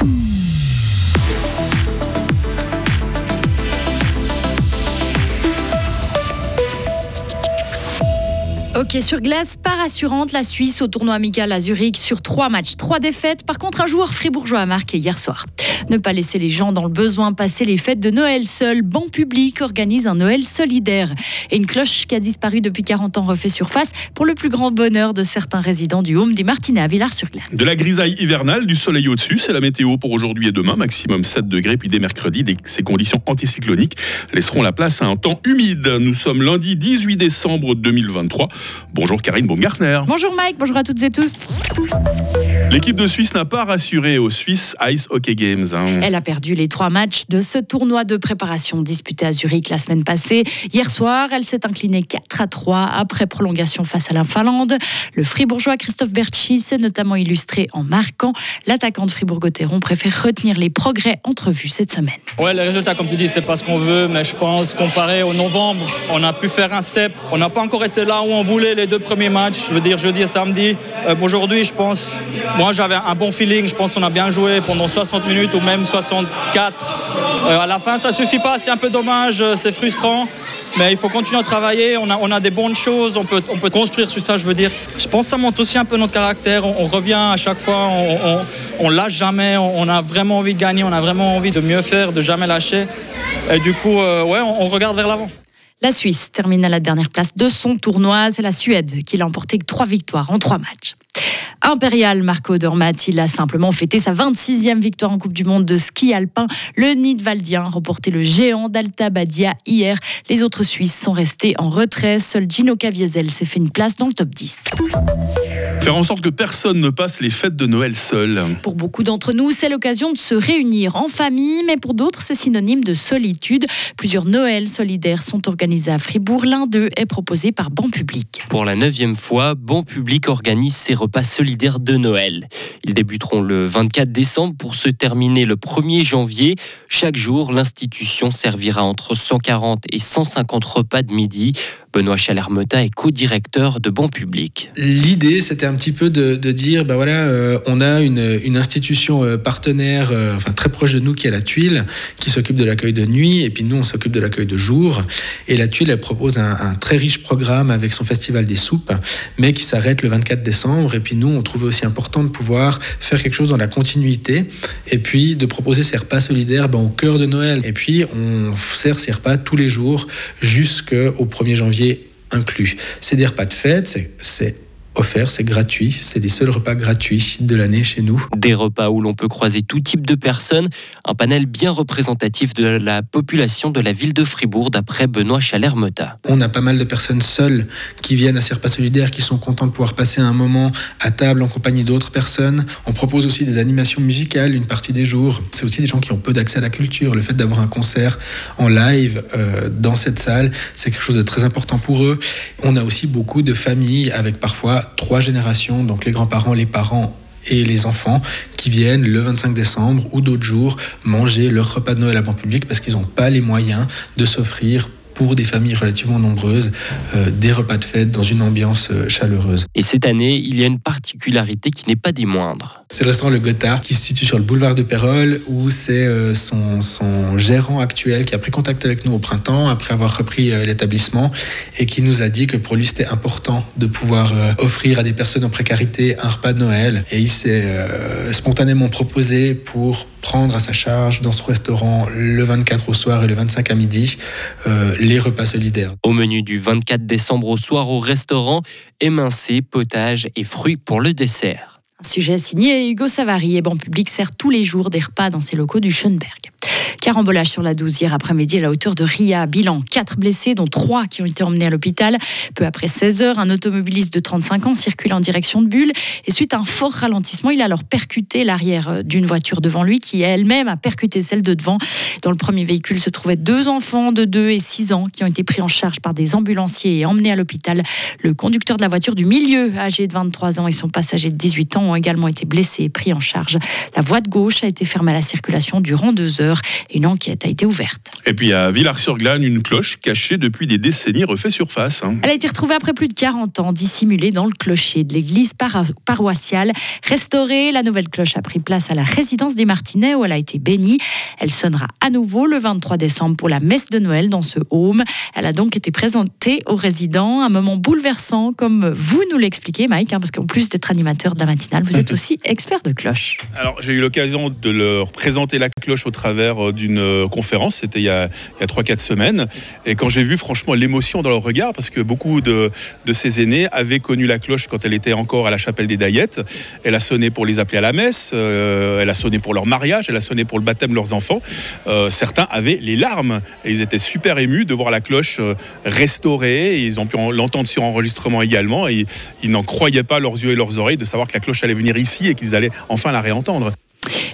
Mm. Ok, sur glace, pas rassurante, la Suisse au tournoi amical à Zurich sur trois matchs, trois défaites. Par contre, un joueur fribourgeois a marqué hier soir. Ne pas laisser les gens dans le besoin passer les fêtes de Noël seul. Banc public organise un Noël solidaire. Et une cloche qui a disparu depuis 40 ans refait surface pour le plus grand bonheur de certains résidents du Home des Martinets à Villars-sur-Glane. De la grisaille hivernale, du soleil au-dessus, c'est la météo pour aujourd'hui et demain, maximum 7 degrés, puis dès mercredi, ces conditions anticycloniques laisseront la place à un temps humide. Nous sommes lundi 18 décembre 2023. Bonjour Karine Baumgartner. Bonjour Mike, bonjour à toutes et tous. L'équipe de Suisse n'a pas rassuré aux Swiss Ice Hockey Games. Hein. Elle a perdu les trois matchs de ce tournoi de préparation disputé à Zurich la semaine passée. Hier soir, elle s'est inclinée 4 à 3 après prolongation face à la Finlande. Le fribourgeois Christophe Berchi s'est notamment illustré en marquant. L'attaquant de Fribourg-Gotteron préfère retenir les progrès entrevus cette semaine. Ouais, les résultats, comme tu dis, c'est pas ce qu'on veut, mais je pense, comparé au novembre, on a pu faire un step. On n'a pas encore été là où on voulait les deux premiers matchs, je veux dire jeudi et samedi. Euh, aujourd'hui, je pense, moi j'avais un bon feeling, je pense qu'on a bien joué pendant 60 minutes ou même 64. Euh, à la fin, ça suffit pas, c'est un peu dommage, euh, c'est frustrant. Mais il faut continuer à travailler, on a, on a des bonnes choses, on peut, on peut construire sur ça, je veux dire. Je pense que ça montre aussi un peu notre caractère, on, revient à chaque fois, on, on, lâche jamais, on, a vraiment envie de gagner, on a vraiment envie de mieux faire, de jamais lâcher. Et du coup, ouais, on regarde vers l'avant. La Suisse termine à la dernière place de son tournoi. C'est la Suède qui l'a emporté trois victoires en trois matchs. Impérial Marco Dormat, il a simplement fêté sa 26e victoire en Coupe du Monde de ski alpin. Le Nidwaldien remporté le géant d'Alta Badia hier. Les autres Suisses sont restés en retrait. Seul Gino Caviezel s'est fait une place dans le top 10. Faire en sorte que personne ne passe les fêtes de Noël seul. Pour beaucoup d'entre nous, c'est l'occasion de se réunir en famille, mais pour d'autres, c'est synonyme de solitude. Plusieurs Noëls solidaires sont organisés à Fribourg. L'un d'eux est proposé par Ban Public. Pour la neuvième fois, Ban Public organise ses repas solidaires de Noël. Ils débuteront le 24 décembre pour se terminer le 1er janvier. Chaque jour, l'institution servira entre 140 et 150 repas de midi. Benoît Chalermeta est co-directeur de Bon Public. L'idée, c'était un petit peu de, dire, ben voilà, euh, on a une, institution euh, partenaire, euh, enfin très proche de nous, qui est la Tuile, qui s'occupe de l'accueil de nuit, et puis nous, on s'occupe de l'accueil de jour. Et la Tuile, elle propose un, un, très riche programme avec son festival des soupes, mais qui s'arrête le 24 décembre. Et puis nous, on trouvait aussi important de pouvoir faire quelque chose dans la continuité, et puis de proposer ces repas solidaires ben, au cœur de Noël. Et puis, on sert ces repas tous les jours jusqu'au 1er janvier inclus. C'est des repas de fête, c'est offert, c'est gratuit, c'est les seuls repas gratuits de l'année chez nous. Des repas où l'on peut croiser tout type de personnes, un panel bien représentatif de la population de la ville de Fribourg d'après Benoît Chalermeta. On a pas mal de personnes seules qui viennent à ces repas solidaires, qui sont contents de pouvoir passer un moment à table en compagnie d'autres personnes. On propose aussi des animations musicales une partie des jours. C'est aussi des gens qui ont peu d'accès à la culture. Le fait d'avoir un concert en live euh, dans cette salle, c'est quelque chose de très important pour eux. On a aussi beaucoup de familles avec parfois trois générations, donc les grands-parents, les parents et les enfants qui viennent le 25 décembre ou d'autres jours manger leur repas de Noël à banc public parce qu'ils n'ont pas les moyens de s'offrir pour des familles relativement nombreuses, euh, des repas de fête dans une ambiance euh, chaleureuse. Et cette année, il y a une particularité qui n'est pas des moindres. C'est le restaurant Le Gotha qui se situe sur le boulevard de Pérol où c'est euh, son, son, gérant actuel qui a pris contact avec nous au printemps après avoir repris l'établissement et qui nous a dit que pour lui c'était important de pouvoir offrir à des personnes en précarité un repas de Noël et il s'est spontanément proposé pour prendre à sa charge dans ce restaurant le 24 au soir et le 25 à midi euh, les repas solidaires. Au menu du 24 décembre au soir au restaurant, émincé, potage et fruits pour le dessert. Un sujet signé Hugo Savary et Ban Public sert tous les jours des repas dans ses locaux du Schönberg. Carambolage sur la 12 hier après-midi à la hauteur de Ria. Bilan 4 blessés, dont 3 qui ont été emmenés à l'hôpital. Peu après 16 heures, un automobiliste de 35 ans circule en direction de Bulle. Et suite à un fort ralentissement, il a alors percuté l'arrière d'une voiture devant lui qui elle-même a percuté celle de devant. Dans le premier véhicule se trouvaient deux enfants de 2 et 6 ans qui ont été pris en charge par des ambulanciers et emmenés à l'hôpital. Le conducteur de la voiture du milieu, âgé de 23 ans, et son passager de 18 ans ont également été blessés et pris en charge. La voie de gauche a été fermée à la circulation durant deux heures une enquête a été ouverte. Et puis à Villars-sur-Glane, une cloche cachée depuis des décennies refait surface. hein. Elle a été retrouvée après plus de 40 ans, dissimulée dans le clocher de l'église paroissiale. Restaurée, la nouvelle cloche a pris place à la résidence des Martinets où elle a été bénie. Elle sonnera à nouveau le 23 décembre pour la messe de Noël dans ce home. Elle a donc été présentée aux résidents. Un moment bouleversant, comme vous nous l'expliquez, Mike, hein, parce qu'en plus d'être animateur de la matinale, vous êtes aussi expert de cloche. Alors j'ai eu l'occasion de leur présenter la cloche au travers euh, d'une euh, conférence, c'était il y a, il y a 3-4 semaines. Et quand j'ai vu franchement l'émotion dans leur regard, parce que beaucoup de, de ces aînés avaient connu la cloche quand elle était encore à la chapelle des Daillettes. Elle a sonné pour les appeler à la messe, euh, elle a sonné pour leur mariage, elle a sonné pour le baptême de leurs enfants. Certains avaient les larmes et ils étaient super émus de voir la cloche restaurée. Ils ont pu en- l'entendre sur enregistrement également et ils n'en croyaient pas leurs yeux et leurs oreilles de savoir que la cloche allait venir ici et qu'ils allaient enfin la réentendre.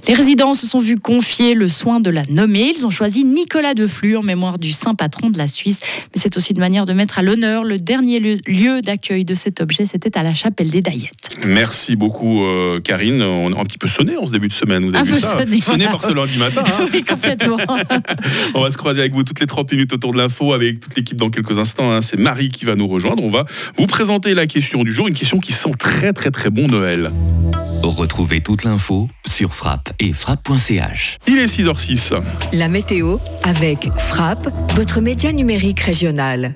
Les résidents se sont vus confier le soin de la nommer. Ils ont choisi Nicolas Deflux en mémoire du saint patron de la Suisse. Mais c'est aussi une manière de mettre à l'honneur le dernier lieu- d'accueil de cet objet. C'était à la chapelle des Daillettes. Merci beaucoup euh, Karine. On a un petit peu sonné en ce début de semaine, vous avez Un vu peu ça sonné, Sonné voilà. par ce lundi matin. hein. oui, complètement. On va se croiser avec vous toutes les 30 minutes autour de l'info avec toute l'équipe dans quelques instants. hein. C'est Marie qui va nous rejoindre. On va vous présenter la question du jour, une question qui sent très très très bon Noël. Retrouvez toute l'info sur frappe et frappe.ch. Il est 6h06. La météo avec Frappe, votre média numérique régional.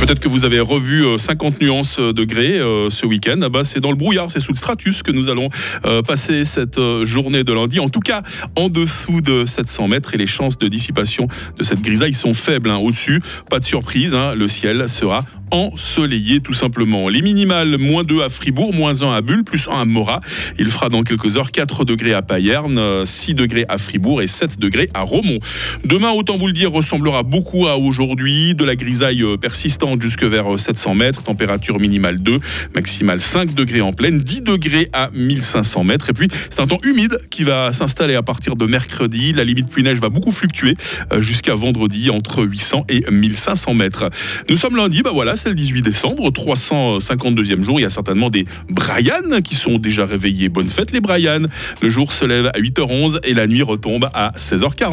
Peut-être que vous avez revu euh, 50 nuances euh, degrés euh, ce week-end. Ah bah, c'est dans le brouillard, c'est sous le stratus que nous allons euh, passer cette euh, journée de lundi. En tout cas, en dessous de 700 mètres et les chances de dissipation de cette grisaille sont faibles. hein. Au-dessus, pas de surprise, hein, le ciel sera ensoleillé tout simplement. Les minimales, moins 2 à Fribourg, moins 1 à Bulle, plus 1 à Morat. Il fera dans quelques heures 4 degrés à Payerne, euh, 6 degrés à Fribourg et 7 degrés à Romont. Demain, autant vous le dire, ressemblera beaucoup à aujourd'hui. De la grisaille euh, persistante jusque vers euh, 700 mètres. Température minimale 2, maximale 5 degrés en pleine, 10 degrés à 1500 mètres. Et puis, c'est un temps humide qui va s'installer à partir de mercredi. La limite pluie-neige va beaucoup fluctuer euh, jusqu'à vendredi entre 800 et 1500 mètres. Nous sommes lundi, bah voilà, c'est le 18 décembre, 352e jour. Il y a certainement des Brian qui sont déjà réveillés. Bonne fête les Brian. Le jour se lève à 8h11 et la nuit retombe à 16h40.